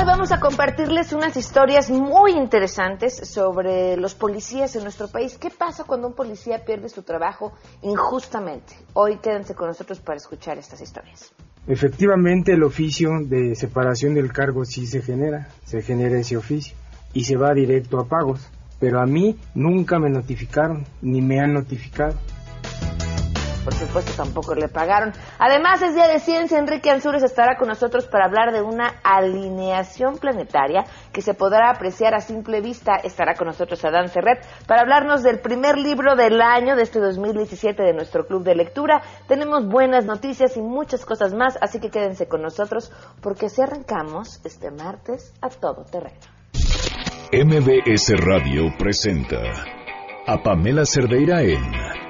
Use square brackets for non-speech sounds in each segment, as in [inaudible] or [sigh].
Hoy vamos a compartirles unas historias muy interesantes sobre los policías en nuestro país. ¿Qué pasa cuando un policía pierde su trabajo injustamente? Hoy quédense con nosotros para escuchar estas historias. Efectivamente, el oficio de separación del cargo sí se genera, se genera ese oficio y se va directo a pagos, pero a mí nunca me notificaron ni me han notificado por supuesto tampoco le pagaron. Además es Día de Ciencia, Enrique Ansures estará con nosotros para hablar de una alineación planetaria que se podrá apreciar a simple vista. Estará con nosotros Adán Serret para hablarnos del primer libro del año de este 2017 de nuestro club de lectura. Tenemos buenas noticias y muchas cosas más, así que quédense con nosotros porque así arrancamos este martes a todo terreno. MBS Radio presenta a Pamela Cerdeira en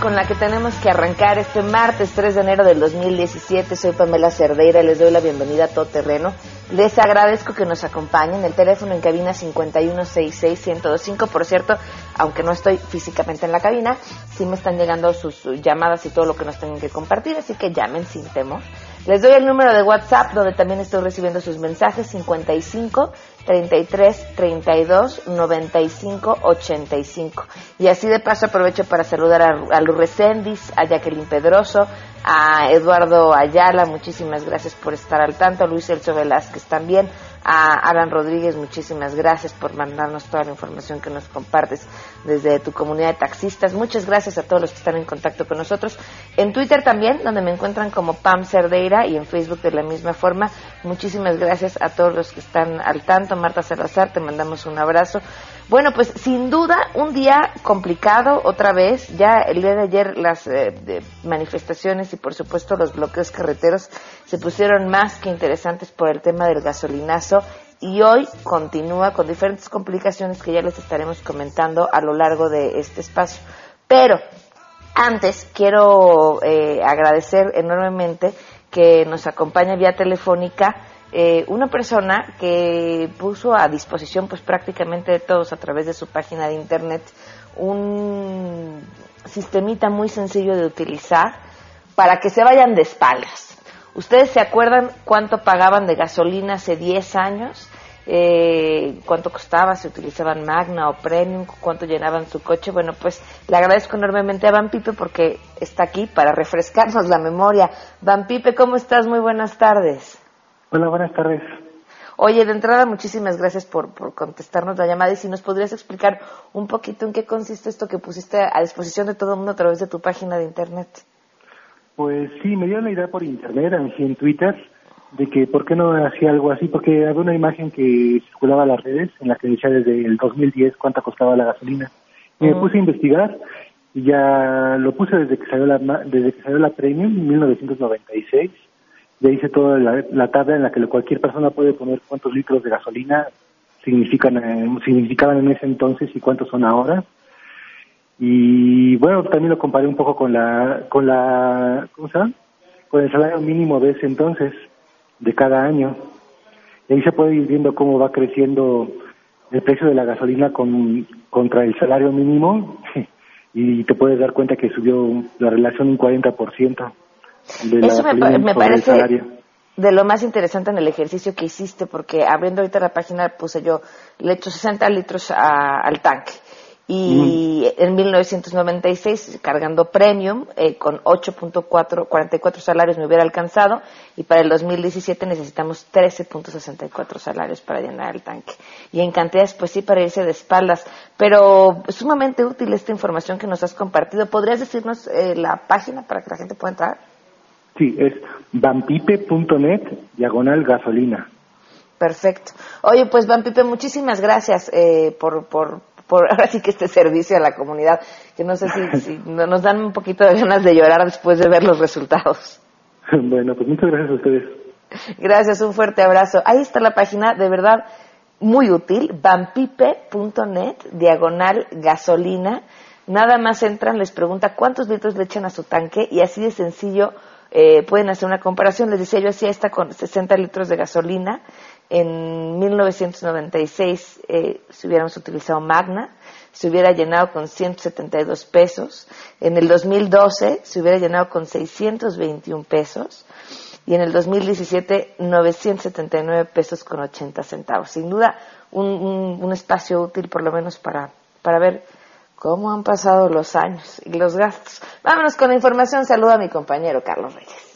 Con la que tenemos que arrancar este martes 3 de enero del 2017. Soy Pamela Cerdeira y les doy la bienvenida a Todo Terreno. Les agradezco que nos acompañen. El teléfono en cabina 5166125. Por cierto, aunque no estoy físicamente en la cabina, sí me están llegando sus llamadas y todo lo que nos tengan que compartir, así que llamen sin temor. Les doy el número de WhatsApp donde también estoy recibiendo sus mensajes 55 33 32 95 85. Y así de paso aprovecho para saludar a, a Recendis, a Jacqueline Pedroso, a Eduardo Ayala, muchísimas gracias por estar al tanto, Luis Elso Velázquez también, a Alan Rodríguez, muchísimas gracias por mandarnos toda la información que nos compartes desde tu comunidad de taxistas. Muchas gracias a todos los que están en contacto con nosotros. En Twitter también, donde me encuentran como Pam Cerdeira y en Facebook de la misma forma. Muchísimas gracias a todos los que están al tanto. Marta Salazar, te mandamos un abrazo. Bueno, pues sin duda un día complicado otra vez. Ya el día de ayer las eh, manifestaciones y por supuesto los bloqueos carreteros se pusieron más que interesantes por el tema del gasolinazo y hoy continúa con diferentes complicaciones que ya les estaremos comentando a lo largo de este espacio. Pero antes quiero eh, agradecer enormemente que nos acompaña vía telefónica eh, una persona que puso a disposición pues prácticamente de todos a través de su página de internet un sistemita muy sencillo de utilizar para que se vayan de espaldas. ¿Ustedes se acuerdan cuánto pagaban de gasolina hace 10 años? Eh, cuánto costaba, si utilizaban Magna o Premium, cuánto llenaban su coche. Bueno, pues le agradezco enormemente a Van Pipe porque está aquí para refrescarnos la memoria. Van Pipe, ¿cómo estás? Muy buenas tardes. Hola, buenas tardes. Oye, de entrada, muchísimas gracias por, por contestarnos la llamada y si nos podrías explicar un poquito en qué consiste esto que pusiste a disposición de todo el mundo a través de tu página de Internet. Pues sí, me dio la idea por internet, en Twitter, de que por qué no hacía algo así, porque había una imagen que circulaba en las redes en la que decía desde el 2010 cuánto costaba la gasolina. Y me puse a investigar y ya lo puse desde que salió la, desde que salió la Premium en 1996. Ya hice toda la, tabla en la que cualquier persona puede poner cuántos litros de gasolina significan, eh, significaban en ese entonces y cuántos son ahora y bueno, también lo comparé un poco con la, con la, ¿cómo se llama? Con el salario mínimo de ese entonces, de cada año. Y ahí se puede ir viendo cómo va creciendo el precio de la gasolina con, contra el salario mínimo [laughs] y te puedes dar cuenta que subió la relación un 40% de la Eso me, me parece de lo más interesante en el ejercicio que hiciste, porque abriendo ahorita la página puse yo, le echo 60 litros al tanque. Y en 1996 cargando premium eh, con 8.4 44 salarios me hubiera alcanzado. Y para el 2017 necesitamos 13.64 salarios para llenar el tanque. Y en cantidades pues sí para irse de espaldas. Pero sumamente útil esta información que nos has compartido. Podrías decirnos eh, la página para que la gente pueda entrar sí es vampipe.net diagonal gasolina Perfecto. Oye, pues Vampipe, muchísimas gracias eh, por, por, por [laughs] ahora sí que este servicio a la comunidad, que no sé si, [laughs] nos dan un poquito de ganas de llorar después de ver los resultados. [laughs] Bueno, pues muchas gracias a ustedes. Gracias, un fuerte abrazo. Ahí está la página, de verdad, muy útil, vampipe.net, diagonal gasolina. Nada más entran, les pregunta cuántos litros le echan a su tanque y así de sencillo eh, pueden hacer una comparación. Les decía, yo hacía esta con 60 litros de gasolina. En 1996, eh, si hubiéramos utilizado Magna, se hubiera llenado con 172 pesos. En el 2012 se hubiera llenado con 621 pesos. Y en el 2017, 979 pesos con 80 centavos. Sin duda, un, un espacio útil por lo menos para, para ver cómo han pasado los años y los gastos. Vámonos con la información. Saludo a mi compañero Carlos Reyes.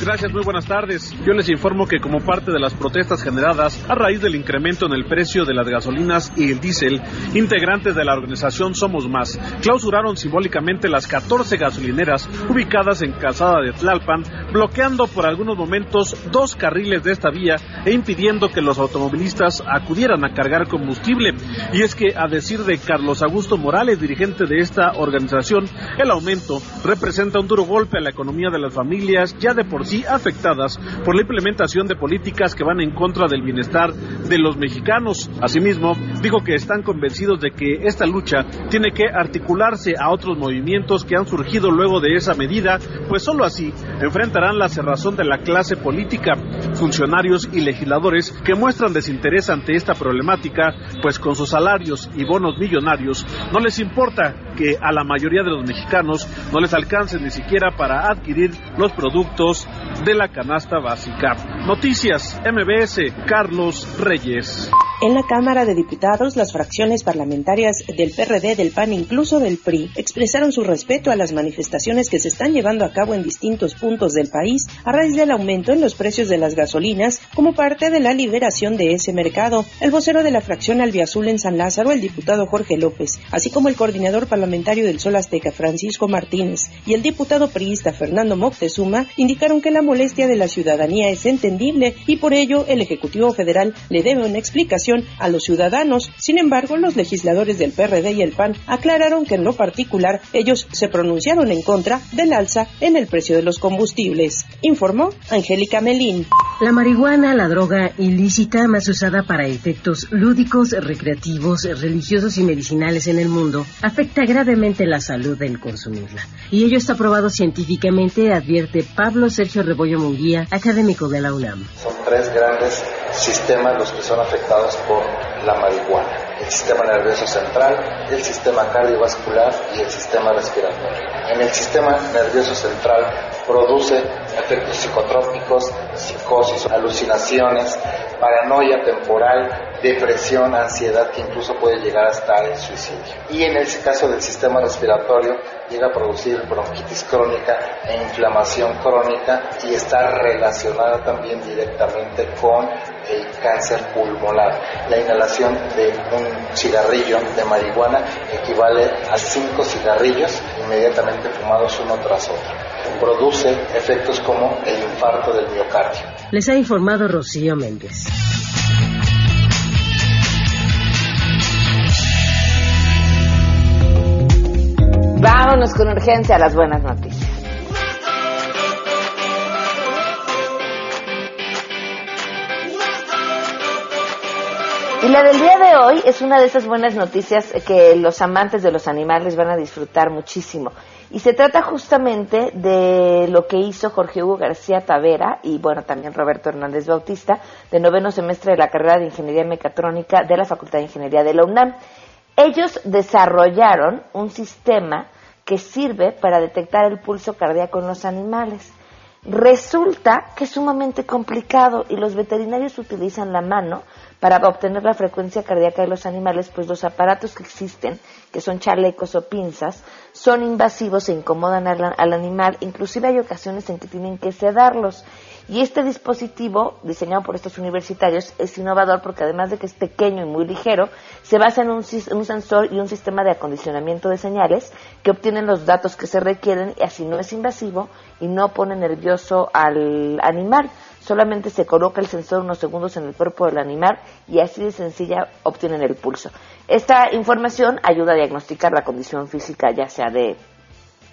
Gracias, muy buenas tardes. Yo les informo que como parte de las protestas generadas a raíz del incremento en el precio de las gasolinas y el diésel, integrantes de la organización Somos Más clausuraron simbólicamente las 14 gasolineras ubicadas en Calzada de Tlalpan, bloqueando por algunos momentos dos carriles de esta vía e impidiendo que los automovilistas acudieran a cargar combustible. Y es que, a decir de Carlos Augusto Morales, dirigente de esta organización, el aumento representa un duro golpe a la economía de las familias ya de por sí afectadas por la implementación de políticas que van en contra del bienestar de los mexicanos. Asimismo, dijo que están convencidos de que esta lucha tiene que articularse a otros movimientos que han surgido luego de esa medida, pues solo así enfrentarán la cerrazón de la clase política, funcionarios y legisladores que muestran desinterés ante esta problemática, pues con sus salarios y bonos millonarios no les importa que a la mayoría de los mexicanos no les alcance ni siquiera para adquirir los productos de la canasta básica. Noticias MBS, Carlos Reyes. En la Cámara de Diputados, las fracciones parlamentarias del PRD, del PAN, incluso del PRI, expresaron su respeto a las manifestaciones que se están llevando a cabo en distintos puntos del país a raíz del aumento en los precios de las gasolinas como parte de la liberación de ese mercado. El vocero de la fracción Albiazul en San Lázaro, el diputado Jorge López, así como el coordinador parlamentario del Sol Azteca, Francisco Martínez, y el diputado priista Fernando Moctezuma, indicaron que la molestia de la ciudadanía es entendible y por ello el Ejecutivo Federal le debe una explicación a los ciudadanos. Sin embargo, los legisladores del PRD y el PAN aclararon que en lo particular ellos se pronunciaron en contra del alza en el precio de los combustibles, informó Angélica Melín. La marihuana, la droga ilícita más usada para efectos lúdicos, recreativos, religiosos y medicinales en el mundo, afecta gravemente la salud del consumirla. Y ello está probado científicamente, advierte Pablo Sergio Rebollo Munguía, académico de la UNAM. Son tres grandes sistemas los que son afectados por la marihuana. El sistema nervioso central, el sistema cardiovascular y el sistema respiratorio. En el sistema nervioso central produce efectos psicotrópicos, psicosis, alucinaciones, paranoia temporal, depresión, ansiedad que incluso puede llegar hasta el suicidio. Y en el caso del sistema respiratorio llega a producir bronquitis crónica e inflamación crónica y está relacionada también directamente con el cáncer pulmonar. La inhalación de un cigarrillo de marihuana equivale a cinco cigarrillos inmediatamente fumados uno tras otro. Produce efectos como el infarto del miocardio. Les ha informado Rocío Méndez. Vámonos con urgencia a las buenas noticias. Y la del día de hoy es una de esas buenas noticias que los amantes de los animales van a disfrutar muchísimo. Y se trata justamente de lo que hizo Jorge Hugo García Tavera y bueno, también Roberto Hernández Bautista, de noveno semestre de la carrera de Ingeniería Mecatrónica de la Facultad de Ingeniería de la UNAM. Ellos desarrollaron un sistema que sirve para detectar el pulso cardíaco en los animales. Resulta que es sumamente complicado y los veterinarios utilizan la mano para obtener la frecuencia cardíaca de los animales, pues los aparatos que existen, que son chalecos o pinzas, son invasivos e incomodan al, al animal, inclusive hay ocasiones en que tienen que sedarlos. Y este dispositivo, diseñado por estos universitarios, es innovador porque además de que es pequeño y muy ligero, se basa en un, un, sensor y un sistema de acondicionamiento de señales que obtienen los datos que se requieren y así no es invasivo y no pone nervioso al animal. Solamente se coloca el sensor unos segundos en el cuerpo del animal y así de sencilla obtienen el pulso. Esta información ayuda a diagnosticar la condición física ya sea de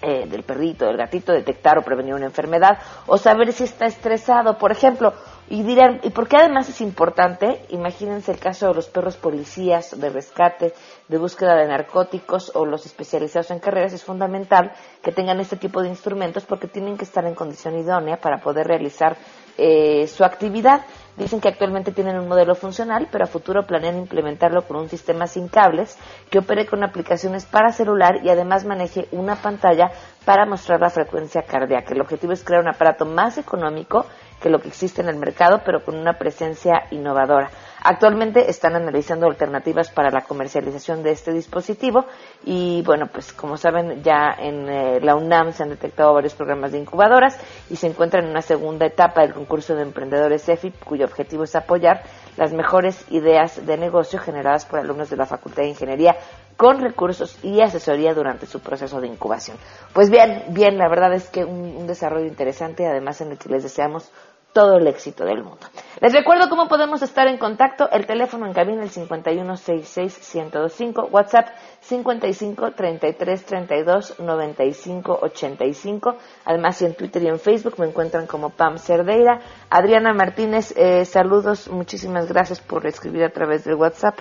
eh, del perrito, del gatito, detectar o prevenir una enfermedad o saber si está estresado, por ejemplo. Y dirán, ¿y por qué además es importante? Imagínense el caso de los perros policías de rescate, de búsqueda de narcóticos o los especializados en carreras. Es fundamental que tengan este tipo de instrumentos porque tienen que estar en condición idónea para poder realizar eh, su actividad. Dicen que actualmente tienen un modelo funcional, pero a futuro planean implementarlo con un sistema sin cables que opere con aplicaciones para celular y además maneje una pantalla para mostrar la frecuencia cardíaca. El objetivo es crear un aparato más económico que lo que existe en el mercado, pero con una presencia innovadora. Actualmente están analizando alternativas para la comercialización de este dispositivo y bueno, pues como saben ya en eh, la UNAM se han detectado varios programas de incubadoras y se encuentra en una segunda etapa del concurso de emprendedores EFIP cuyo objetivo es apoyar las mejores ideas de negocio generadas por alumnos de la Facultad de Ingeniería con recursos y asesoría durante su proceso de incubación. Pues bien, bien, la verdad es que un, un desarrollo interesante, además en el que les deseamos todo el éxito del mundo. Les recuerdo cómo podemos estar en contacto. El teléfono en cabina el 5166-1025, WhatsApp 55 33 32 95 85. Además, en Twitter y en Facebook me encuentran como Pam Cerdeira. Adriana Martínez, eh, saludos, muchísimas gracias por escribir a través del WhatsApp.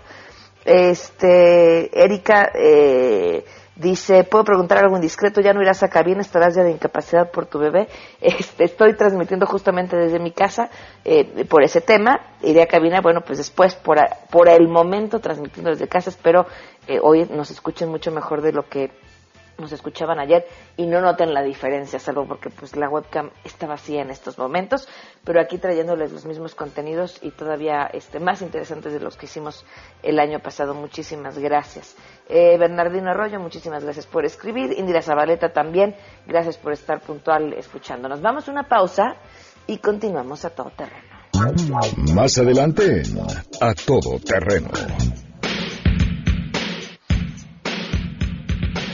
Este, Erika, eh, Dice, ¿puedo preguntar algo indiscreto? ¿Ya no irás a cabina? ¿Estarás ya de incapacidad por tu bebé? [laughs] Este, estoy transmitiendo justamente desde mi casa eh, por ese tema. Iré a cabina, bueno, pues después, por, por el momento, transmitiendo desde casa. Espero eh, hoy nos escuchen mucho mejor de lo que nos escuchaban ayer y no noten la diferencia, salvo porque pues la webcam está vacía en estos momentos, pero aquí trayéndoles los mismos contenidos y todavía este, más interesantes de los que hicimos el año pasado. Muchísimas gracias. Eh, Bernardino Arroyo, muchísimas gracias por escribir. Indira Zabaleta también, gracias por estar puntual escuchándonos. Vamos a una pausa y continuamos a todo terreno. Más adelante, a todo terreno.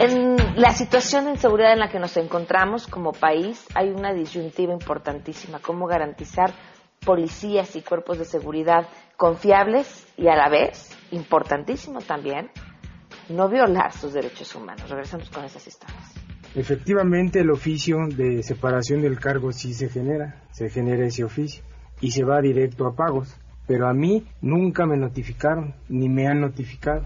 En la situación de inseguridad en la que nos encontramos como país hay una disyuntiva importantísima, cómo garantizar policías y cuerpos de seguridad confiables y a la vez, importantísimo también, no violar sus derechos humanos. Regresamos con esas historias. Efectivamente, el oficio de separación del cargo sí se genera, se genera ese oficio y se va directo a pagos, pero a mí nunca me notificaron, ni me han notificado.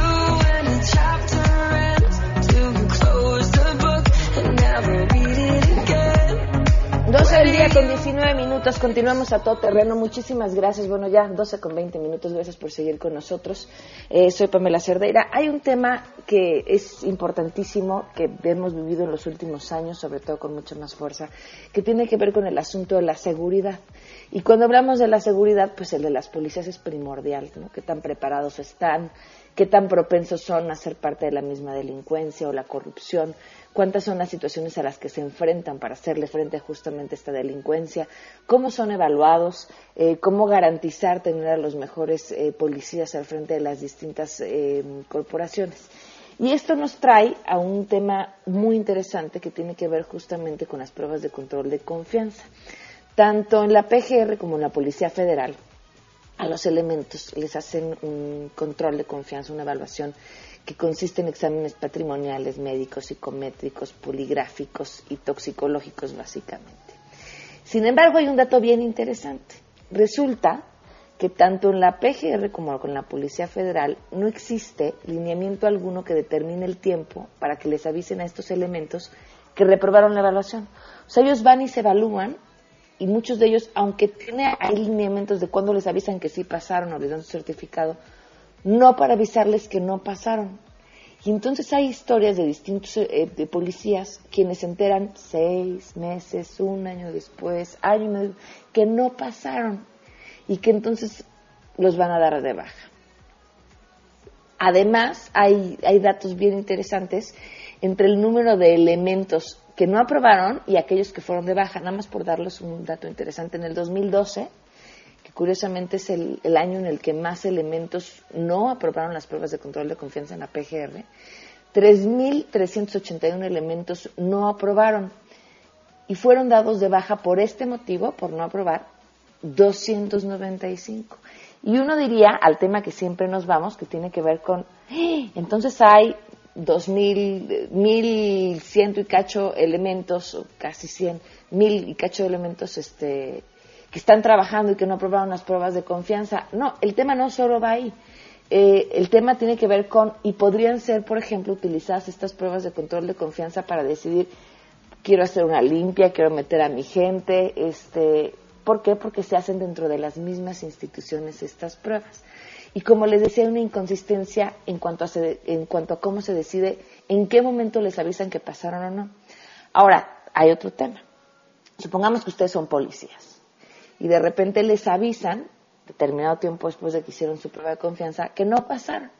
12 del día con 19 minutos, continuamos a todo terreno. Muchísimas gracias. Bueno, ya 12 con 20 minutos, gracias por seguir con nosotros. Eh, soy Pamela Cerdeira. Hay un tema que es importantísimo, que hemos vivido en los últimos años, sobre todo con mucha más fuerza, que tiene que ver con el asunto de la seguridad. Y cuando hablamos de la seguridad, pues el de las policías es primordial, ¿no? Qué tan preparados están, qué tan propensos son a ser parte de la misma delincuencia o la corrupción cuántas son las situaciones a las que se enfrentan para hacerle frente justamente a esta delincuencia, cómo son evaluados, eh, cómo garantizar tener a los mejores eh, policías al frente de las distintas eh, corporaciones. Y esto nos trae a un tema muy interesante que tiene que ver justamente con las pruebas de control de confianza. Tanto en la PGR como en la Policía Federal, a los elementos les hacen un control de confianza, una evaluación que consiste en exámenes patrimoniales, médicos, psicométricos, poligráficos y toxicológicos básicamente. Sin embargo, hay un dato bien interesante. Resulta que tanto en la PGR como con la Policía Federal no existe lineamiento alguno que determine el tiempo para que les avisen a estos elementos que reprobaron la evaluación. O sea, ellos van y se evalúan y muchos de ellos, aunque tienen lineamientos de cuándo les avisan que sí pasaron o les dan su certificado, no para avisarles que no pasaron. Y entonces hay historias de distintos eh, de policías quienes se enteran seis meses, un año después, año y que no pasaron y que entonces los van a dar de baja. Además, hay, hay datos bien interesantes entre el número de elementos que no aprobaron y aquellos que fueron de baja. Nada más por darles un dato interesante, en el 2012 que curiosamente es el, el año en el que más elementos no aprobaron las pruebas de control de confianza en la PGR, 3.381 elementos no aprobaron y fueron dados de baja por este motivo, por no aprobar, 295. Y uno diría, al tema que siempre nos vamos, que tiene que ver con, ¡eh! entonces hay 2.000, 1.100 y cacho elementos, casi 100, 1.000 y cacho elementos este, que están trabajando y que no aprobaron las pruebas de confianza. No, el tema no solo va ahí. Eh, el tema tiene que ver con, y podrían ser, por ejemplo, utilizadas estas pruebas de control de confianza para decidir, quiero hacer una limpia, quiero meter a mi gente, este, ¿por qué? Porque se hacen dentro de las mismas instituciones estas pruebas. Y como les decía, hay una inconsistencia en cuanto, a en cuanto a cómo se decide en qué momento les avisan que pasaron o no. Ahora, hay otro tema. Supongamos que ustedes son policías y de repente les avisan, determinado tiempo después de que hicieron su prueba de confianza, que no pasaron.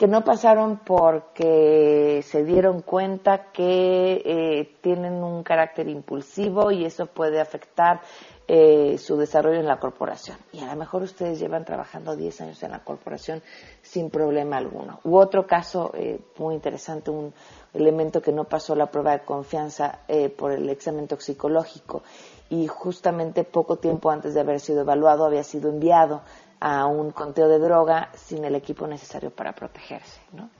Que no pasaron porque se dieron cuenta que eh, tienen un carácter impulsivo y eso puede afectar eh, su desarrollo en la corporación. Y a lo mejor ustedes llevan trabajando 10 años en la corporación sin problema alguno. U otro caso eh, muy interesante, un elemento que no pasó la prueba de confianza eh, por el examen toxicológico y justamente poco tiempo antes de haber sido evaluado había sido enviado a un conteo de droga sin el equipo necesario para protegerse. ¿no?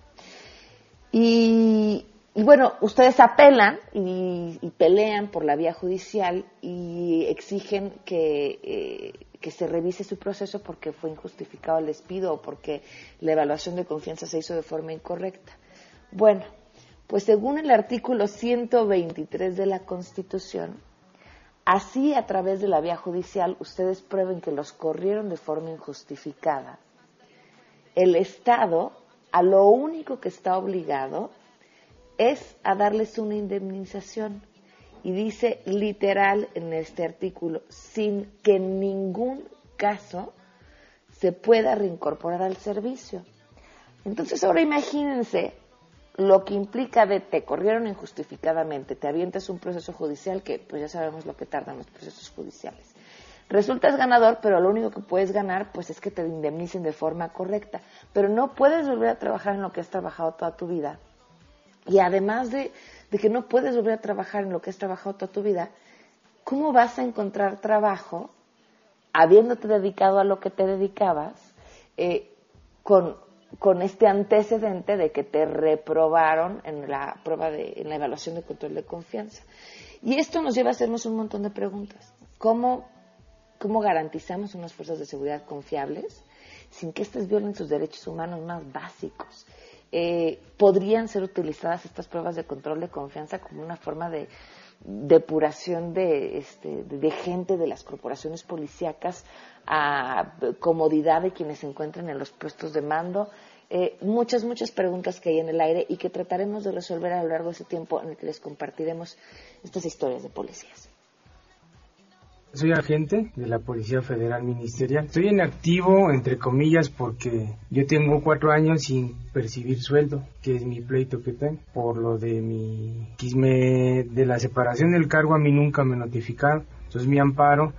Y y bueno, ustedes apelan y, pelean por la vía judicial y exigen que, eh, que, se revise su proceso porque fue injustificado el despido o porque la evaluación de confianza se hizo de forma incorrecta. Bueno, pues según el artículo 123 de la Constitución, así a través de la vía judicial ustedes prueben que los corrieron de forma injustificada. El Estado a lo único que está obligado es a darles una indemnización. Y dice literal en este artículo, sin que en ningún caso se pueda reincorporar al servicio. Entonces ahora imagínense lo que implica de te corrieron injustificadamente, te avientas un proceso judicial que pues ya sabemos lo que tardan los procesos judiciales. Resultas ganador, pero lo único que puedes ganar pues es que te indemnicen de forma correcta, pero no puedes volver a trabajar en lo que has trabajado toda tu vida y además de, que no puedes volver a trabajar en lo que has trabajado toda tu vida, ¿cómo vas a encontrar trabajo habiéndote dedicado a lo que te dedicabas eh, con, con, este antecedente de que te reprobaron en la prueba de, en la evaluación de control de confianza? Y esto nos lleva a hacernos un montón de preguntas. ¿Cómo, cómo garantizamos unas fuerzas de seguridad confiables sin que éstas violen sus derechos humanos más básicos? Eh, podrían ser utilizadas estas pruebas de control de confianza como una forma de depuración de, este, de gente de las corporaciones policíacas a comodidad de quienes se encuentran en los puestos de mando. Eh, muchas, muchas preguntas que hay en el aire y que trataremos de resolver a lo largo de ese tiempo en el que les compartiremos estas historias de policías. Soy agente de la Policía Federal Ministerial. Estoy en activo, entre comillas, porque yo tengo cuatro años sin percibir sueldo, que es mi pleito que tengo. Por lo de mi quisme de la separación del cargo, a mí nunca me notificaron. Entonces mi amparo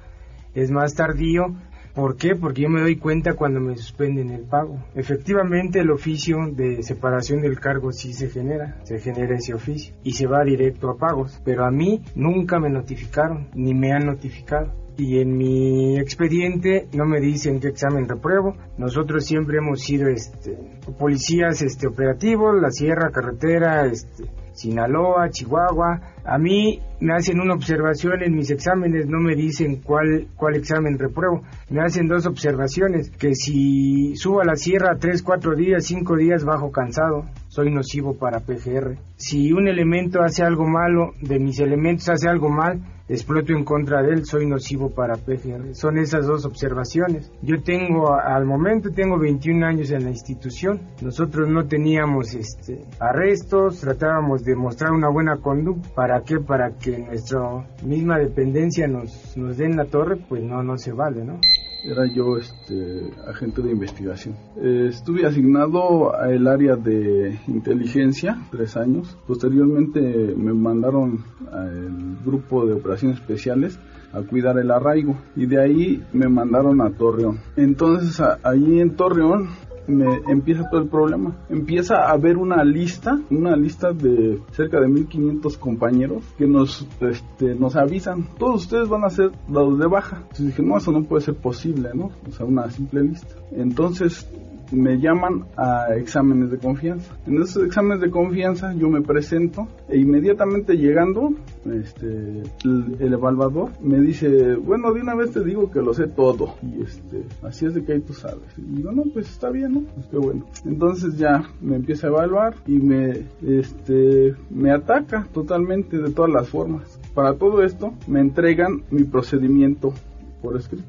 es más tardío ¿Por qué? Porque yo me doy cuenta cuando me suspenden el pago. Efectivamente, el oficio de separación del cargo sí se genera, se genera ese oficio y se va directo a pagos, pero a mí nunca me notificaron, ni me han notificado. Y en mi expediente no me dicen qué examen repruebo. Nosotros siempre hemos sido este, policías este, operativos, la sierra, carretera, este, Sinaloa, Chihuahua. A mí me hacen una observación en mis exámenes, no me dicen cuál, cuál examen repruebo. Me hacen dos observaciones, que si subo a la sierra tres, cuatro días, cinco días bajo cansado, soy nocivo para PGR. Si un elemento hace algo malo, de mis elementos hace algo mal, exploto en contra de él, soy nocivo para PGR. Son esas dos observaciones. Yo tengo, al momento tengo 21 años en la institución. Nosotros no teníamos este, arrestos, tratábamos de mostrar una buena conducta. ¿Para qué? Para que nuestra misma dependencia nos, nos den la torre, pues no, no se vale, ¿no? Era yo este, agente de investigación. Eh, estuve asignado al área de inteligencia tres años. Posteriormente me mandaron al grupo de operaciones especiales a cuidar el arraigo y de ahí me mandaron a Torreón. Entonces ahí en Torreón me empieza todo el problema. Empieza a haber una lista, una lista de cerca de 1500 compañeros que nos, este, nos avisan, todos ustedes van a ser dados de baja. Entonces dije, no, eso no puede ser posible, ¿no? O sea, una simple lista. Entonces me llaman a exámenes de confianza. En esos exámenes de confianza yo me presento e inmediatamente llegando, este, el, evaluador me dice, bueno, de una vez te digo que lo sé todo. Y este, así es de que ahí tú sabes. Y digo, no, pues está bien, ¿no? Pues qué bueno. Entonces ya me empieza a evaluar y me, este, me ataca totalmente de todas las formas. Para todo esto me entregan mi procedimiento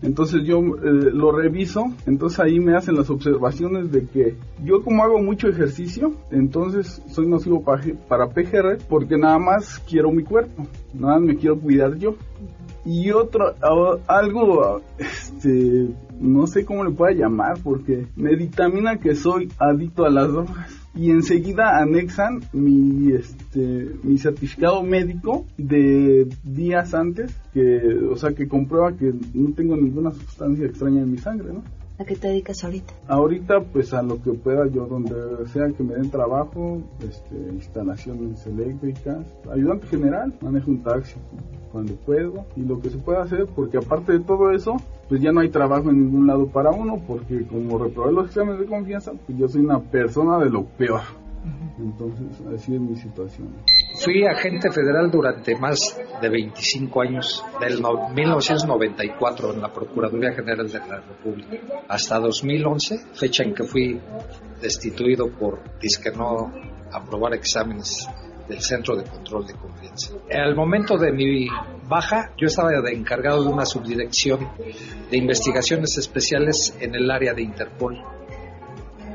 Entonces yo eh, lo reviso, entonces ahí me hacen las observaciones de que yo como hago mucho ejercicio, entonces soy nocivo para, para PGR porque nada más quiero mi cuerpo, nada más me quiero cuidar yo. Y otro, algo, este, no sé cómo le pueda llamar porque me dictamina que soy adicto a las drogas y enseguida anexan mi este mi certificado médico de días antes que o sea que comprueba que no tengo ninguna sustancia extraña en mi sangre no ¿A qué te dedicas ahorita? Ahorita pues a lo que pueda yo, donde sea que me den trabajo, este, instalaciones eléctricas, ayudante general, manejo un taxi cuando puedo y lo que se pueda hacer, porque aparte de todo eso, pues ya no hay trabajo en ningún lado para uno, porque como reprobé los exámenes de confianza, pues yo soy una persona de lo peor. Entonces, así es mi situación. Fui agente federal durante más de 25 años, del 1994 en la Procuraduría General de la República, hasta 2011, fecha en que fui destituido por disque no aprobar exámenes del Centro de Control de Confianza. Al momento de mi baja, yo estaba encargado de una subdirección de investigaciones especiales en el área de Interpol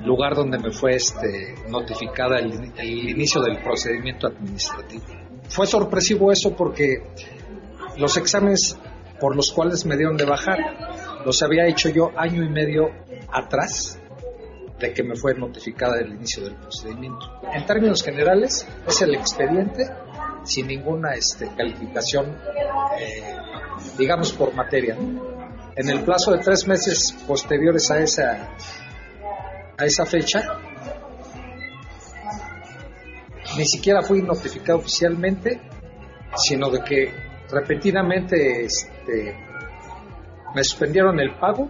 lugar donde me fue este, notificada el, inicio del procedimiento administrativo. Fue sorpresivo eso porque los exámenes por los cuales me dieron de bajar los había hecho yo año y medio atrás de que me fue notificada el inicio del procedimiento. En términos generales, es el expediente sin ninguna este, calificación, eh, digamos, por materia. En el plazo de tres meses posteriores a esa a esa fecha, ni siquiera fui notificado oficialmente, sino de que repetidamente este, me suspendieron el pago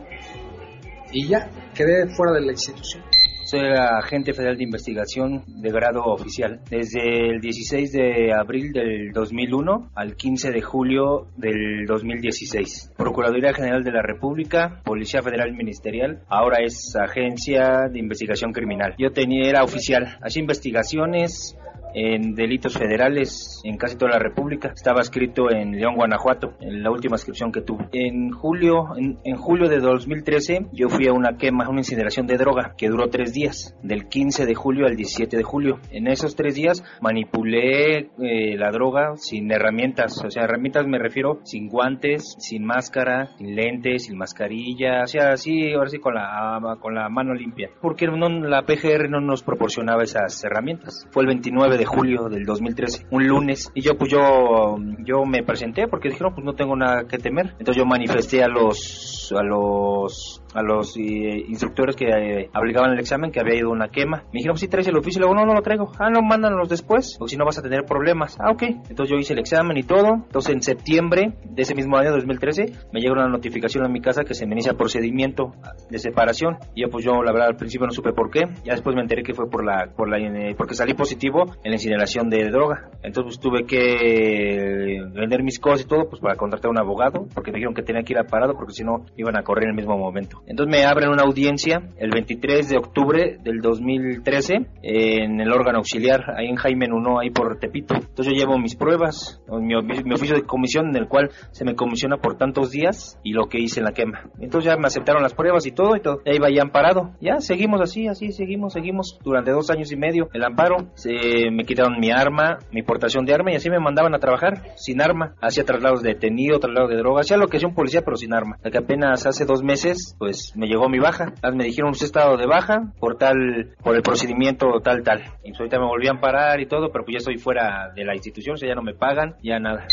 y ya quedé fuera de la institución. Soy agente federal de investigación de grado oficial. Desde el 16 de abril del 2001 al 15 de julio del 2016. Procuraduría General de la República, Policía Federal Ministerial, ahora es Agencia de Investigación Criminal. Yo tenía, era oficial, hacía investigaciones, en delitos federales en casi toda la República. Estaba escrito en León, Guanajuato, en la última inscripción que tuve. En julio, en, julio de 2013, yo fui a una quema, una incineración de droga que duró tres días, del 15 de julio al 17 de julio. En esos tres días manipulé eh, la droga sin herramientas, o sea, herramientas me refiero sin guantes, sin máscara, sin lentes, sin mascarilla, o sea, así, ahora sí con la, con la mano limpia, porque no, la PGR no nos proporcionaba esas herramientas. Fue el 29 de julio del 2013, un lunes, y yo pues yo, yo me presenté porque dijeron pues no tengo nada que temer. Entonces yo manifesté a los, a los a los eh, instructores que eh, aplicaban el examen que había ido una quema. Me dijeron, si traes el oficio, luego no, no lo traigo. Ah, no, mándanos después, porque si no vas a tener problemas. Ah, ok. Entonces yo hice el examen y todo. Entonces en septiembre de ese mismo año, 2013, me llegó una notificación a mi casa que se me inicia procedimiento de separación. Y yo, pues yo, la verdad, al principio no supe por qué. Ya después me enteré que fue por la, por la, eh, porque salí positivo en la incineración de droga. Entonces pues, tuve que vender mis cosas y todo, pues para contratar a un abogado, porque me dijeron que tenía que ir a parado, porque si no iban a correr en el mismo momento. Entonces me abren una audiencia el 23 de octubre del 2013 en el órgano auxiliar, ahí en Jaime Nuno, ahí por Tepito. Entonces yo llevo mis pruebas, mi, mi, oficio de comisión en el cual se me comisiona por tantos días y lo que hice en la quema. Entonces ya me aceptaron las pruebas y todo, y todo. Y ahí va ya amparado. Ya seguimos así, así, seguimos, seguimos durante dos años y medio el amparo. Se, me quitaron mi arma, mi portación de arma y así me mandaban a trabajar sin arma hacía traslados de detenido, traslados de droga, hacía lo que hacía un policía pero sin arma. Que apenas hace dos meses, pues me llegó mi baja. Me dijeron, usted estado de baja por tal, por el procedimiento tal, tal. Y pues ahorita me volvían a parar y todo, pero pues ya estoy fuera de la institución, o sea, ya no me pagan, ya nada.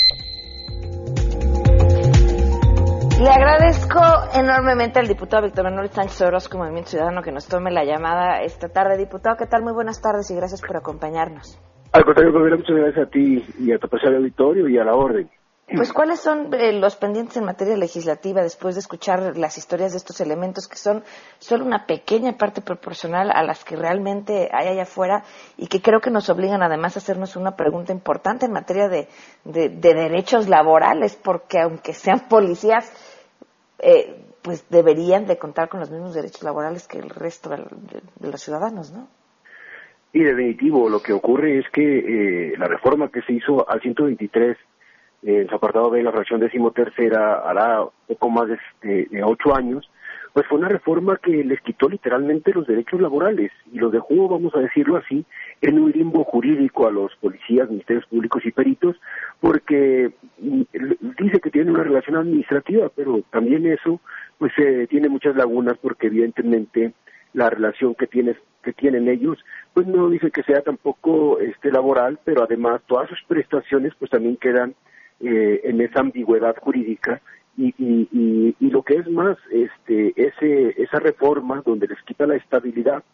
Le agradezco enormemente al diputado Víctor Manuel Sánchez Orozco, Movimiento Ciudadano, que nos tome la llamada esta tarde. Diputado, ¿qué tal? Muy buenas tardes y gracias por acompañarnos. Al contrario, muchas gracias a ti y a tu personal auditorio y a la orden. Pues, ¿cuáles son eh, los pendientes en materia legislativa después de escuchar las historias de estos elementos que son solo una pequeña parte proporcional a las que realmente hay allá afuera y que creo que nos obligan además a hacernos una pregunta importante en materia de, de, derechos laborales, porque aunque sean [laughs] policías, eh, pues deberían de contar con los mismos derechos laborales que el resto de, los ciudadanos, ¿no? Y definitivo, lo que ocurre es que eh, la reforma que se hizo al 123 en su apartado B, la fracción decimotercera, hará poco más de, de, ocho años, pues fue una reforma que les quitó literalmente los derechos laborales y los dejó, vamos a decirlo así, en un limbo jurídico a los policías, ministerios públicos y peritos, porque mm, dice que tiene una relación administrativa, pero también eso pues eh, tiene muchas lagunas porque evidentemente la relación que tienes que tienen ellos pues no dice que sea tampoco este laboral pero además todas sus prestaciones pues también quedan eh, en esa ambigüedad jurídica y, y, y, lo que es más, este, ese, esa reforma donde les quita la estabilidad,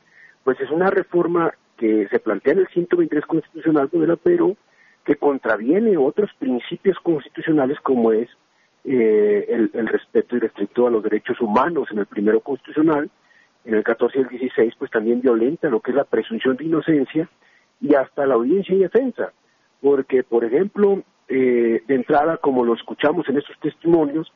pues es una reforma que se plantea en el 123 constitucional, pero que contraviene otros principios constitucionales como es eh, el, el, respeto irrestricto a los derechos humanos en el primero constitucional, en el 14 y el 16 pues también violenta lo que es la presunción de inocencia y hasta la audiencia y defensa, porque por ejemplo eh, de entrada, como lo escuchamos en estos testimonios,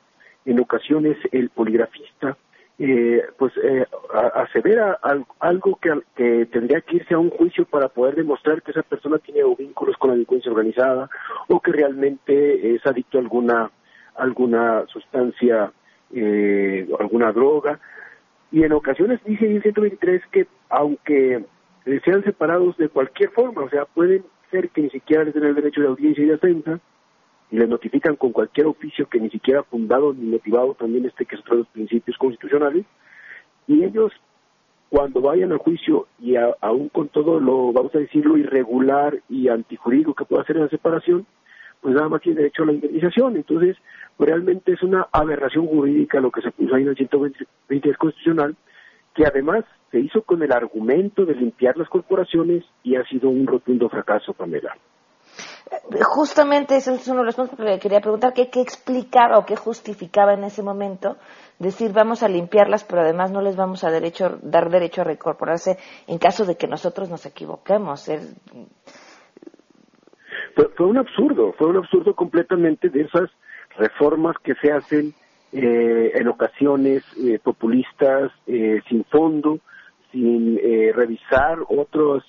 en ocasiones el poligrafista eh, pues eh, asevera algo que, que, tendría que irse a un juicio para poder demostrar que esa persona tiene vínculos con la delincuencia organizada o que realmente es adicto a alguna alguna sustancia eh, alguna droga. Y en ocasiones dice en 123 que aunque sean separados de cualquier forma o sea pueden que ni siquiera les den el derecho de audiencia y de defensa, y les notifican con cualquier oficio que ni siquiera fundado ni motivado también este que es otro de los principios constitucionales, y ellos cuando vayan a juicio y aún con todo lo, vamos a decirlo, irregular y antijurídico que pueda en la separación, pues nada más tiene derecho a la indemnización. Entonces, realmente es una aberración jurídica lo que se puso ahí en el 123 constitucional, que además se hizo con el argumento de limpiar las corporaciones y ha sido un rotundo fracaso, Pamela. Justamente ese es uno de los puntos que quería preguntar, ¿qué, explicaba o qué justificaba en ese momento decir vamos a limpiarlas, pero además no les vamos a derecho, dar derecho a recorporarse en caso de que nosotros nos equivoquemos? fue un absurdo, fue un absurdo completamente de esas reformas que se hacen eh, en ocasiones eh, populistas, eh, sin fondo, sin revisar otros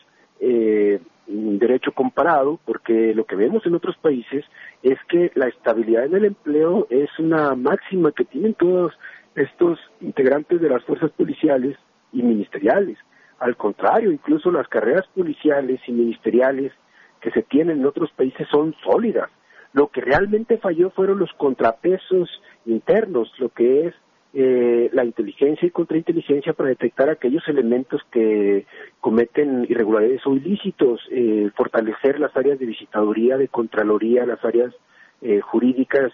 derecho comparado, porque lo que vemos en otros países es que la estabilidad en el empleo es una máxima que tienen todos estos integrantes de las fuerzas policiales y ministeriales. Al contrario, incluso las carreras policiales y ministeriales que se tienen en otros países son sólidas. Lo que realmente falló fueron los contrapesos internos, lo que es eh, la inteligencia y contrainteligencia para detectar aquellos elementos que cometen irregularidades o ilícitos, eh, fortalecer las áreas de visitaduría, de contraloría, las áreas eh, jurídicas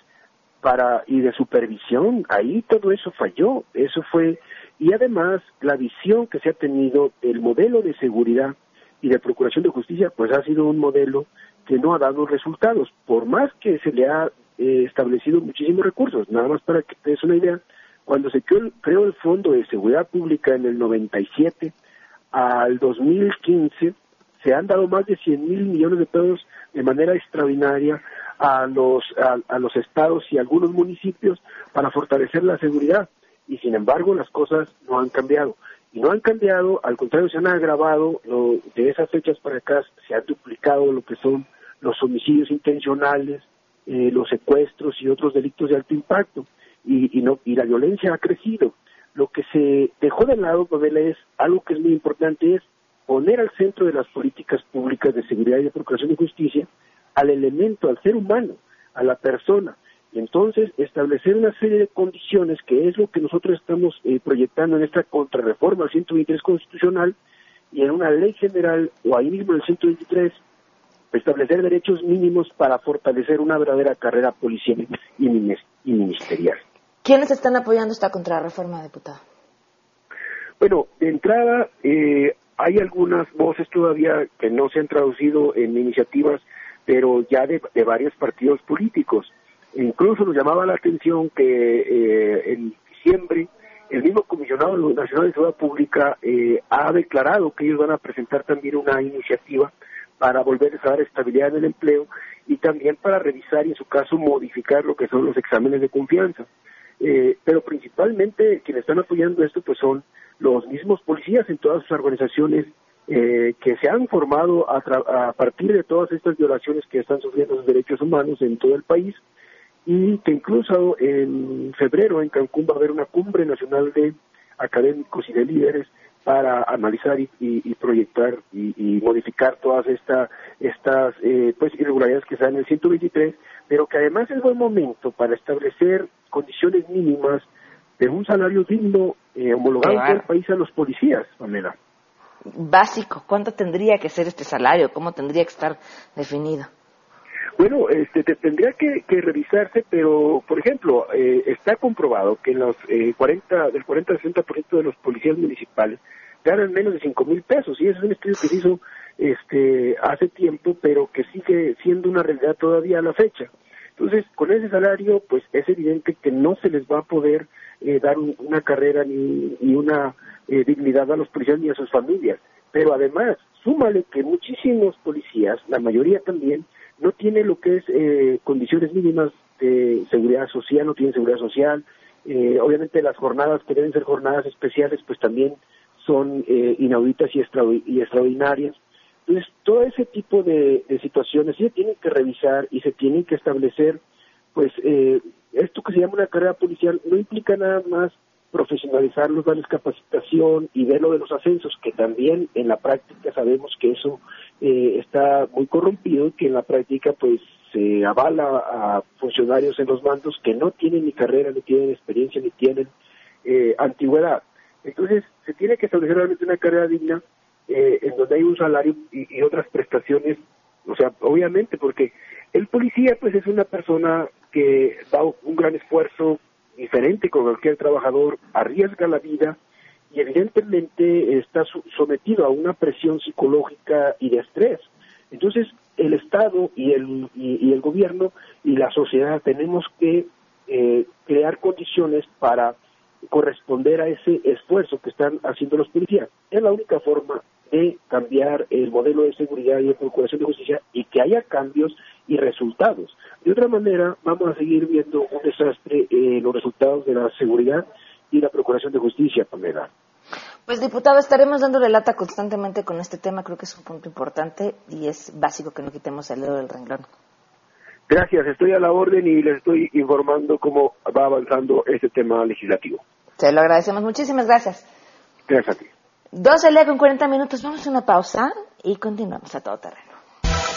para y de supervisión. Ahí todo eso falló, eso fue y además la visión que se ha tenido, el modelo de seguridad y de procuración de justicia, pues ha sido un modelo que no ha dado resultados, por más que se le ha eh, establecido muchísimos recursos. Nada más para que te des una idea, cuando se creó, el Fondo de Seguridad Pública en el 97 al 2015, se han dado más de 100 mil millones de pesos de manera extraordinaria a los, a, los estados y algunos municipios para fortalecer la seguridad. Y sin embargo, las cosas no han cambiado. Y no han cambiado, al contrario, se han agravado. de esas fechas para acá se han duplicado lo que son los homicidios intencionales, eh, los secuestros y otros delitos de alto impacto. Y, y, no, y la violencia ha crecido. Lo que se dejó de lado, Pamela, es algo que es muy importante, es poner al centro de las políticas públicas de seguridad y de procuración de justicia al elemento, al ser humano, a la persona. Y entonces establecer una serie de condiciones, que es lo que nosotros estamos eh, proyectando en esta contrarreforma al 123 constitucional y en una ley general o ahí mismo en el 123 establecer derechos mínimos para fortalecer una verdadera carrera policial y ministerial. ¿Quiénes están apoyando esta contrarreforma, diputado? Bueno, de entrada, eh, hay algunas voces todavía que no se han traducido en iniciativas, pero ya de, varios partidos políticos. Incluso nos llamaba la atención que eh, en diciembre el mismo comisionado nacional de seguridad pública eh, ha declarado que ellos van a presentar también una iniciativa para volver a dar estabilidad en el empleo y también para revisar y en su caso modificar lo que son los exámenes de confianza. Eh, pero principalmente quienes están apoyando esto pues son los mismos policías en todas sus organizaciones eh, que se han formado a, a, partir de todas estas violaciones que están sufriendo los derechos humanos en todo el país y que incluso en febrero en Cancún va a haber una cumbre nacional de académicos y de líderes para analizar y, proyectar y, modificar todas esta, estas eh, pues irregularidades que están en el 123, pero que además es buen momento para establecer condiciones mínimas de un salario digno eh, homologado en el país a los policías, Pamela. Básico, ¿cuánto tendría que ser este salario? ¿Cómo tendría que estar definido? Bueno, este, tendría que, revisarse, pero, por ejemplo, eh, está comprobado que los eh, 40, del 40 al 60% de los policías municipales ganan menos de 5 mil pesos, y ese es un estudio que se hizo este, hace tiempo, pero que sigue siendo una realidad todavía a la fecha. Entonces, con ese salario, pues es evidente que no se les va a poder eh, dar una carrera ni, ni una eh, dignidad a los policías ni a sus familias. Pero además, súmale que muchísimos policías, la mayoría también, no tiene lo que es eh, condiciones mínimas de seguridad social, no tienen seguridad social. Eh, obviamente las jornadas que deben ser jornadas especiales, pues también son eh, inauditas y, extraordinarias. Entonces, todo ese tipo de, situaciones se tienen que revisar y se tienen que establecer, pues, esto que se llama una carrera policial no implica nada más profesionalizarlos, darles capacitación y ver lo de los ascensos, que también en la práctica sabemos que eso eh, está muy corrompido y que en la práctica pues se avala a funcionarios en los mandos que no tienen ni carrera, ni tienen experiencia, ni tienen eh, antigüedad. Entonces se tiene que establecer realmente una carrera digna eh, en donde hay un salario y, y otras prestaciones, o sea, obviamente porque el policía pues es una persona que da un gran esfuerzo, diferente con cualquier trabajador, arriesga la vida y evidentemente está sometido a una presión psicológica y de estrés. Entonces, el Estado y el, y, el gobierno y la sociedad tenemos que eh, crear condiciones para corresponder a ese esfuerzo que están haciendo los policías. Es la única forma de cambiar el modelo de seguridad y de procuración de justicia y que haya cambios y resultados. De otra manera, vamos a seguir viendo un desastre en los resultados de la seguridad y la procuración de justicia, Pamela. Pues diputado, estaremos dándole lata constantemente con este tema, creo que es un punto importante y es básico que no quitemos el dedo del renglón. Gracias, estoy a la orden y les estoy informando cómo va avanzando este tema legislativo. Se lo agradecemos, muchísimas gracias. Gracias a ti. Dos al día con 40 minutos. Vamos a una pausa y continuamos a todo terreno.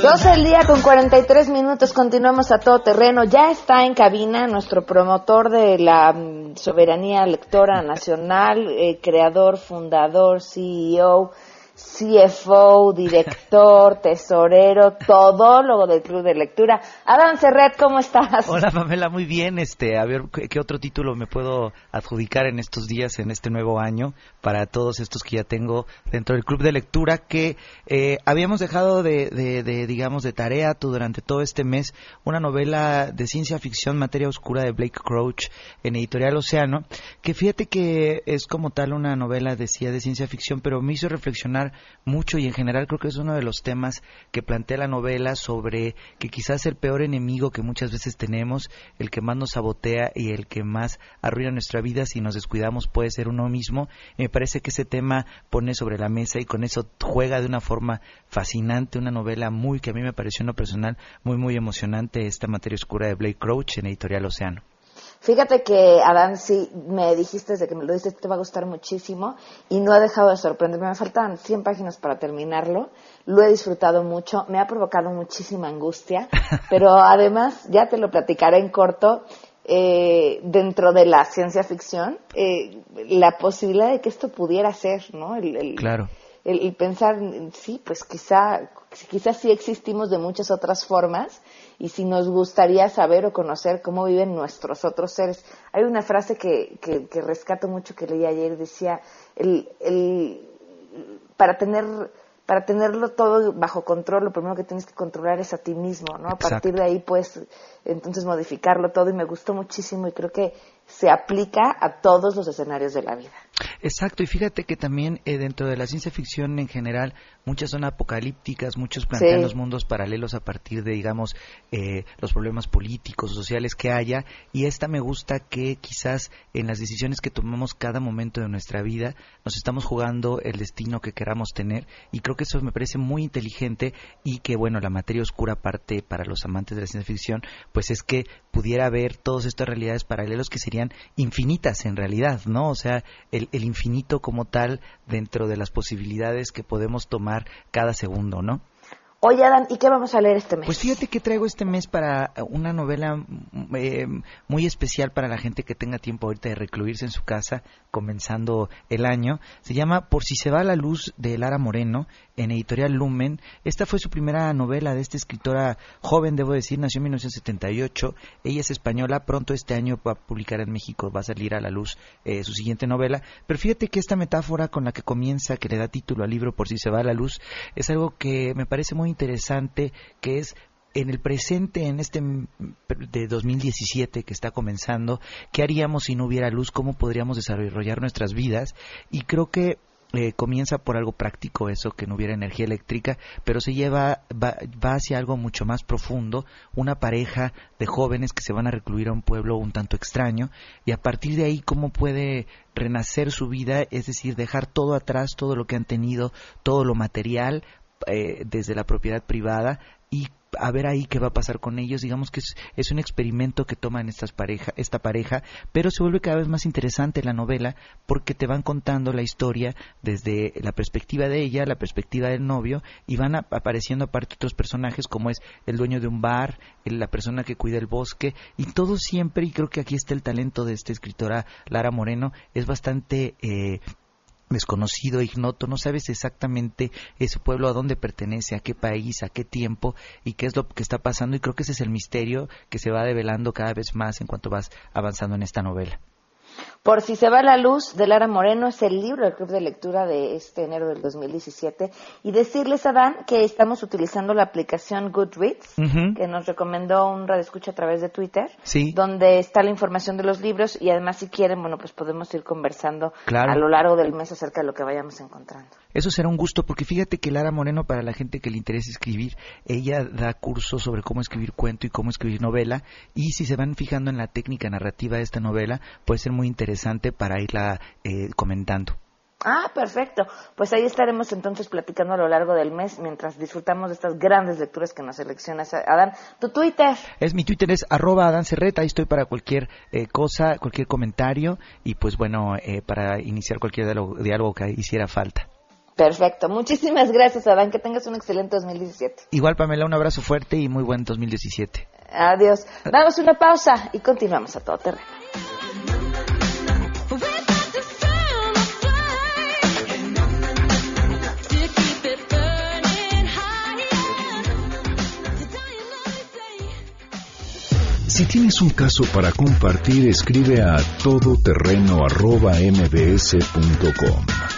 12 el día con 43 minutos, continuamos a todo terreno. Ya está en cabina nuestro promotor de la mm, soberanía lectora nacional, eh, creador, fundador, CEO CFO, director, [laughs] tesorero, todólogo del Club de Lectura. Adam Serret, ¿cómo estás? Hola Pamela, muy bien. Este, a ver, ¿qué, otro título me puedo adjudicar en estos días, en este nuevo año, para todos estos que ya tengo dentro del Club de Lectura, que eh, habíamos dejado de, de, digamos, de tarea durante todo este mes una novela de ciencia ficción, materia oscura de Blake Crouch en Editorial Océano, que fíjate que es como tal una novela, decía, de ciencia ficción, pero me hizo reflexionar mucho y en general creo que es uno de los temas que plantea la novela sobre que quizás el peor enemigo que muchas veces tenemos, el que más nos sabotea y el que más arruina nuestra vida si nos descuidamos puede ser uno mismo. me parece que ese tema pone sobre la mesa y con eso juega de una forma fascinante una novela muy que a mí me pareció en lo personal muy muy emocionante esta materia oscura de Blake Crouch en Editorial Océano. Fíjate que, Adán, sí, me dijiste desde que me lo dices, te va a gustar muchísimo y no ha dejado de sorprenderme. Me faltan 100 páginas para terminarlo. Lo he disfrutado mucho, me ha provocado muchísima angustia, [laughs] pero además, ya te lo platicaré en corto, eh, dentro de la ciencia ficción, eh, la posibilidad de que esto pudiera ser, ¿no? El, claro. El, pensar, sí, pues quizá, quizás sí existimos de muchas otras formas y si nos gustaría saber o conocer cómo viven nuestros otros seres. Hay una frase que, que, rescato mucho que leí ayer, decía, el, el, para tener para tenerlo todo bajo control, lo primero que tienes que controlar es a ti mismo, ¿no? A partir de ahí, pues, entonces modificarlo todo y me gustó muchísimo y creo que se aplica a todos los escenarios de la vida. Exacto, y fíjate que también eh, dentro de la ciencia ficción en general, muchas son apocalípticas, muchos plantean los mundos paralelos a partir de, digamos, eh, los problemas políticos, sociales que haya, y esta me gusta que quizás en las decisiones que tomamos cada momento de nuestra vida, nos estamos jugando el destino que queramos tener, y creo que eso me parece muy inteligente y que, bueno, la materia oscura parte para los amantes de la ciencia ficción, pues es que pudiera haber todas estas realidades paralelas que serían infinitas en realidad, ¿no? O sea, el, el infinito como tal dentro de las posibilidades que podemos tomar cada segundo, ¿no? Oye, Adán, ¿y qué vamos a leer este mes? Pues fíjate que traigo este mes para una novela eh, muy especial para la gente que tenga tiempo ahorita de recluirse en su casa, comenzando el año. Se llama Por si se va la luz de Lara Moreno, en editorial Lumen. Esta fue su primera novela de esta escritora joven, debo decir, nació en 1978. Ella es española, pronto este año va a publicar en México, va a salir a la luz eh, su siguiente novela. Pero fíjate que esta metáfora con la que comienza, que le da título al libro Por si se va la luz, es algo que me parece muy interesante, que es en el presente, en este de 2017 que está comenzando, ¿qué haríamos si no hubiera luz? ¿Cómo podríamos desarrollar nuestras vidas? Y creo que eh, comienza por algo práctico eso, que no hubiera energía eléctrica, pero se lleva, va, va, hacia algo mucho más profundo, una pareja de jóvenes que se van a recluir a un pueblo un tanto extraño, y a partir de ahí cómo puede renacer su vida, es decir, dejar todo atrás, todo lo que han tenido, todo lo material, eh, desde la propiedad privada y a ver ahí qué va a pasar con ellos. Digamos que es, un experimento que toman estas pareja, esta pareja, pero se vuelve cada vez más interesante la novela porque te van contando la historia desde la perspectiva de ella, la perspectiva del novio, y van apareciendo aparte otros personajes como es el dueño de un bar, la persona que cuida el bosque, y todo siempre, y creo que aquí está el talento de esta escritora Lara Moreno, es bastante... Eh, desconocido, ignoto, no sabes exactamente ese pueblo a dónde pertenece, a qué país, a qué tiempo y qué es lo que está pasando y creo que ese es el misterio que se va develando cada vez más en cuanto vas avanzando en esta novela. Por si se va la luz de Lara Moreno es el libro del club de lectura de este enero del 2017 y decirles a Dan que estamos utilizando la aplicación Goodreads que nos recomendó un radioescucha a través de Twitter, donde está la información de los libros y además si quieren, bueno, pues podemos ir conversando a lo largo del mes acerca de lo que vayamos encontrando. Eso será un gusto porque fíjate que Lara Moreno para la gente que le interesa escribir, ella da cursos sobre cómo escribir cuento y cómo escribir novela y si se van fijando en la técnica narrativa de esta novela, puede ser muy interesante para irla eh, comentando. Ah, perfecto. Pues ahí estaremos entonces platicando a lo largo del mes mientras disfrutamos de estas grandes lecturas que nos seleccionas. Adán, tu Twitter. Es mi Twitter es arroba Adán Cerreta. Ahí estoy para cualquier eh, cosa, cualquier comentario y pues bueno, eh, para iniciar cualquier diálogo que hiciera falta. Perfecto. Muchísimas gracias, Adán. Que tengas un excelente 2017. Igual, Pamela, un abrazo fuerte y muy buen 2017. Adiós. Damos una pausa y continuamos a todo terreno. Si tienes un caso para compartir, escribe a todoterreno.mbs.com.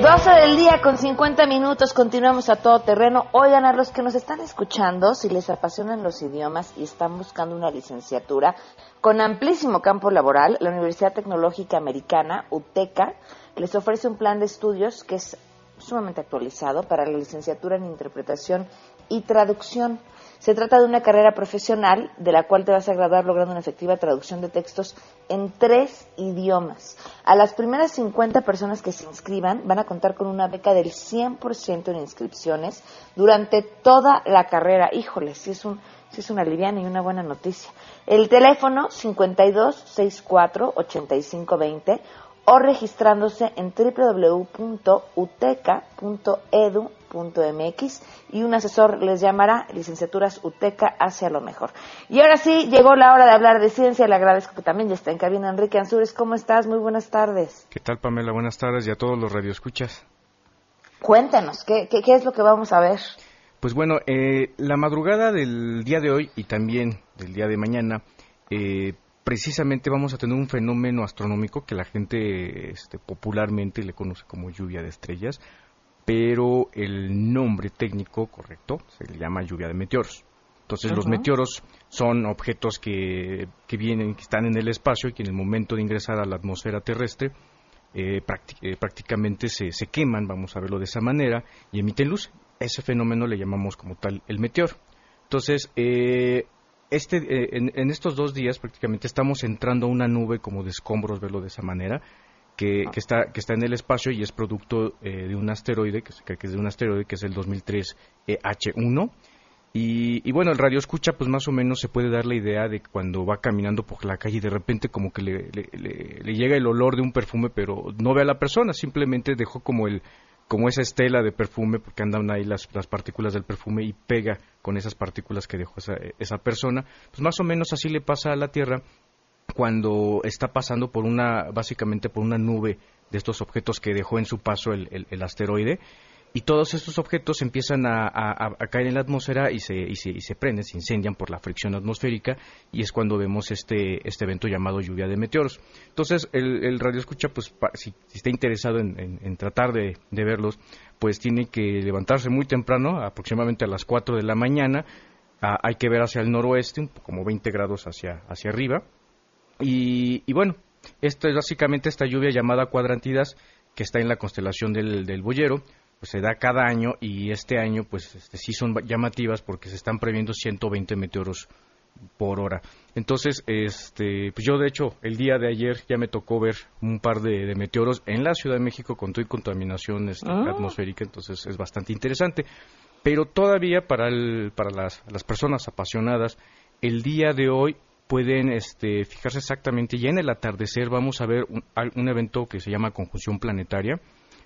12 del día con 50 minutos, continuamos a todo terreno. Oigan, a los que nos están escuchando, si les apasionan los idiomas y están buscando una licenciatura con amplísimo campo laboral, la Universidad Tecnológica Americana, UTECA, les ofrece un plan de estudios que es sumamente actualizado para la licenciatura en interpretación y traducción. Se trata de una carrera profesional de la cual te vas a graduar logrando una efectiva traducción de textos en tres idiomas. A las primeras 50 personas que se inscriban van a contar con una beca del 100% en inscripciones durante toda la carrera. Híjole, si es un es una liviana y una buena noticia. El teléfono 5264-8520 o registrándose en www.uteca.edu.mx y un asesor les llamará licenciaturas UTECA hacia lo mejor. Y ahora sí, llegó la hora de hablar de ciencia. Le agradezco que también ya está en cabina Enrique Ansures. ¿Cómo estás? Muy buenas tardes. ¿Qué tal, Pamela? Buenas tardes y a todos los radioescuchas. Cuéntanos, ¿qué, qué, qué es lo que vamos a ver? Pues bueno, eh, la madrugada del día de hoy y también del día de mañana, eh, precisamente vamos a tener un fenómeno astronómico que la gente este, popularmente le conoce como lluvia de estrellas, pero el nombre técnico correcto se le llama lluvia de meteoros. Entonces los meteoros son objetos que, que, vienen, que están en el espacio y que en el momento de ingresar a la atmósfera terrestre eh, prácticamente se, se, queman, vamos a verlo de esa manera, y emiten luz ese fenómeno le llamamos como tal el meteoro. Entonces, eh, este, eh, en, estos dos días prácticamente estamos entrando a una nube como de escombros, verlo de esa manera, que, está, que está en el espacio y es producto eh, de un asteroide, que se cree que es de un asteroide, que es el 2003 H1. Y, y, bueno, el radio escucha, pues más o menos se puede dar la idea de cuando va caminando por la calle y de repente como que le, le, le llega el olor de un perfume, pero no ve a la persona, simplemente dejó como el, como esa estela de perfume, porque andan ahí las, las, partículas del perfume y pega con esas partículas que dejó esa, esa, persona, pues más o menos así le pasa a la Tierra cuando está pasando por una, básicamente por una nube de estos objetos que dejó en su paso el, asteroide y todos estos objetos empiezan a, caer en la atmósfera y se, y, se, y se, prenden, se incendian por la fricción atmosférica y es cuando vemos este, este evento llamado lluvia de meteoros. Entonces el, el radio escucha, pues si, está interesado en, tratar de, verlos, pues tiene que levantarse muy temprano, aproximadamente a las 4 de la mañana, hay que ver hacia el noroeste, como 20 grados hacia, hacia arriba. Y, y bueno, esto es básicamente esta lluvia llamada cuadrantidas que está en la constelación del, del Boyero pues se da cada año y este año pues este, sí son llamativas porque se están previendo 120 meteoros por hora. Entonces, este, pues yo de hecho el día de ayer ya me tocó ver un par de, meteoros en la Ciudad de México con toda contaminación este, ah. atmosférica, entonces es bastante interesante. Pero todavía para, el, para las, las, personas apasionadas, el día de hoy pueden este, fijarse exactamente, ya en el atardecer vamos a ver un, un evento que se llama conjunción planetaria,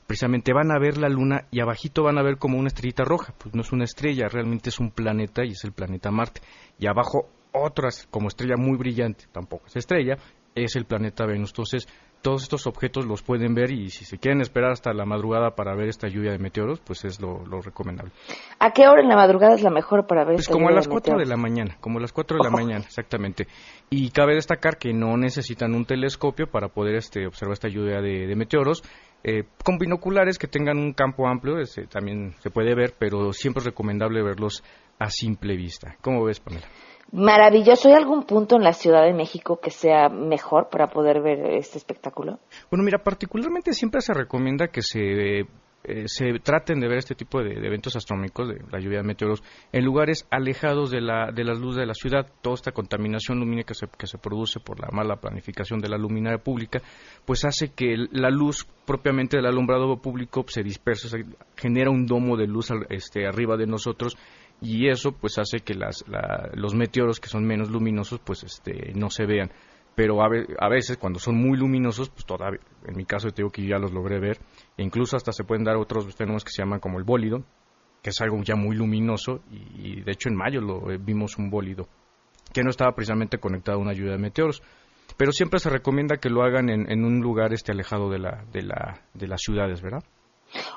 precisamente van a ver la luna y abajito van a ver como una estrellita roja, pues no es una estrella, realmente es un planeta y es el planeta Marte. Y abajo otras como estrella muy brillante, tampoco es estrella, es el planeta Venus. Entonces, todos estos objetos los pueden ver y si se quieren esperar hasta la madrugada para ver esta lluvia de meteoros, pues es lo, recomendable. ¿A qué hora en la madrugada es la mejor para ver Pues como a las 4 de la mañana, como a las 4 de la mañana, exactamente. Y cabe destacar que no necesitan un telescopio para poder este, observar esta lluvia de meteoros. Eh, con binoculares que tengan un campo amplio, también se puede ver, pero siempre es recomendable verlos a simple vista. ¿Cómo ves, Pamela? Maravilloso. ¿Hay algún punto en la Ciudad de México que sea mejor para poder ver este espectáculo? Bueno, mira, particularmente siempre se recomienda que se eh, se traten de ver este tipo de, eventos astronómicos, de la lluvia de meteoros, en lugares alejados de la, de la luz de la ciudad. Toda esta contaminación lumínica que se, que se produce por la mala planificación de la luminaria pública, pues hace que la luz propiamente del alumbrado público se disperse, se genera un domo de luz este, arriba de nosotros y eso pues hace que las, los meteoros que son menos luminosos pues este, no se vean pero a, veces cuando son muy luminosos, pues todavía, en mi caso te digo que ya los logré ver, e incluso hasta se pueden dar otros fenómenos que se llaman como el bólido, que es algo ya muy luminoso, y, de hecho en mayo lo eh, vimos un bólido, que no estaba precisamente conectado a una lluvia de meteoros. Pero siempre se recomienda que lo hagan en, en un lugar este alejado de, la, de, la, de las ciudades, ¿verdad?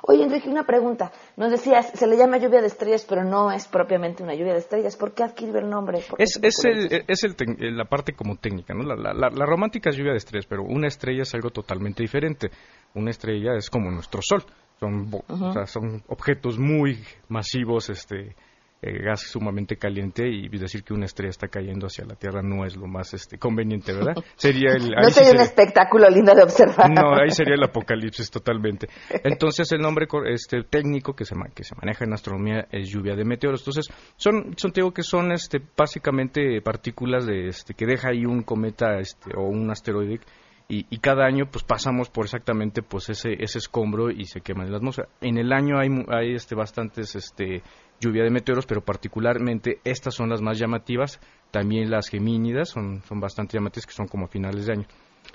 Oye, Enrique, una pregunta. Nos decías, se le llama lluvia de estrellas, pero no es propiamente una lluvia de estrellas. ¿Por qué adquirió el nombre? Es, es, el, es el la parte como técnica, ¿no? La, la, la, romántica es lluvia de estrellas, pero una estrella es algo totalmente diferente. Una estrella es como nuestro sol. Son, o sea, son objetos muy masivos, este, eh, gas sumamente caliente y decir que una estrella está cayendo hacia la Tierra no es lo más este, conveniente, ¿verdad? [laughs] Sería el, no sería un espectáculo lindo de observar. No, ahí sería el [laughs] apocalipsis totalmente. Entonces el nombre este, técnico que se, que se maneja en astronomía es lluvia de meteoros. Entonces son, son te digo que son este, básicamente partículas de, este, que deja ahí un cometa este, o un asteroide y, cada año pues pasamos por exactamente pues ese ese escombro y se quema en la atmósfera. En el año hay hay este bastantes este lluvia de meteoros, pero particularmente estas son las más llamativas, también las gemínidas son son bastante llamativas que son como a finales de año.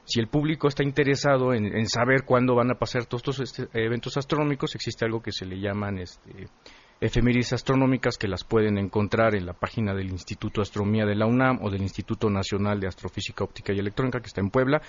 Si el público está interesado en, saber cuándo van a pasar todos estos este, eventos astronómicos, existe algo que se le llaman este, efemérides astronómicas que las pueden encontrar en la página del Instituto de Astronomía de la UNAM o del Instituto Nacional de Astrofísica Óptica y Electrónica que está en Puebla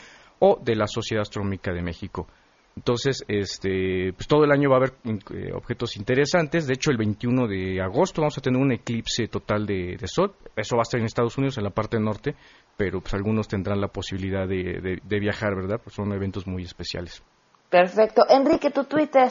o de la Sociedad Astronómica de México. Entonces, este, pues todo el año va a haber eh, objetos interesantes. De hecho, el 21 de agosto vamos a tener un eclipse total de, sol. Eso va a estar en Estados Unidos, en la parte norte, pero pues algunos tendrán la posibilidad de, viajar, ¿verdad? Pues son eventos muy especiales. Perfecto. Enrique, tu Twitter.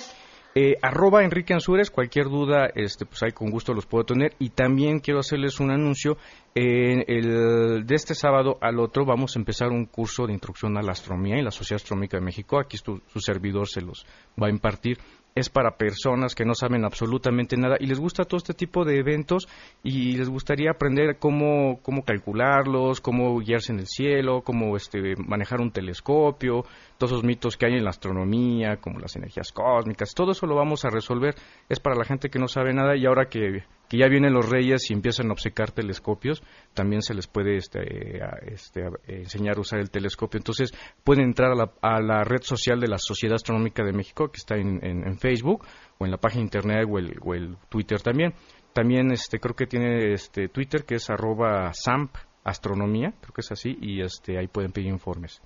Eh, arroba Enrique Ansures, cualquier duda, este, pues ahí con gusto los puedo tener. Y también quiero hacerles un anuncio. el, de este sábado al otro vamos a empezar un curso de instrucción a la astronomía en la Sociedad Astronómica de México. Aquí su servidor se los va a impartir es para personas que no saben absolutamente nada y les gusta todo este tipo de eventos y les gustaría aprender cómo, cómo calcularlos, cómo guiarse en el cielo, cómo este, manejar un telescopio, todos esos mitos que hay en la astronomía, como las energías cósmicas, todo eso lo vamos a resolver. Es para la gente que no sabe nada y ahora que que ya vienen los reyes y empiezan a obsecar telescopios, también se les puede este, este, enseñar a usar el telescopio. Entonces pueden entrar a la, red social de la Sociedad Astronómica de México, que está en, Facebook, o en la página internet o el, Twitter también. También este, creo que tiene este, Twitter, que es arroba SAMP Astronomía, creo que es así, y este, ahí pueden pedir informes.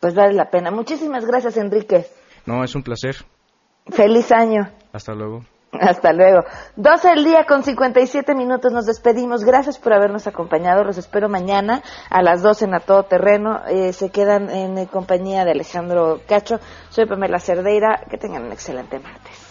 Pues vale la pena. Muchísimas gracias, Enrique. No, es un placer. Feliz año. Hasta luego. Hasta luego. 12 del día con 57 minutos. Nos despedimos. Gracias por habernos acompañado. Los espero mañana a las 12 en A Todo Terreno. Eh, se quedan en compañía de Alejandro Cacho. Soy Pamela Cerdeira. Que tengan un excelente martes.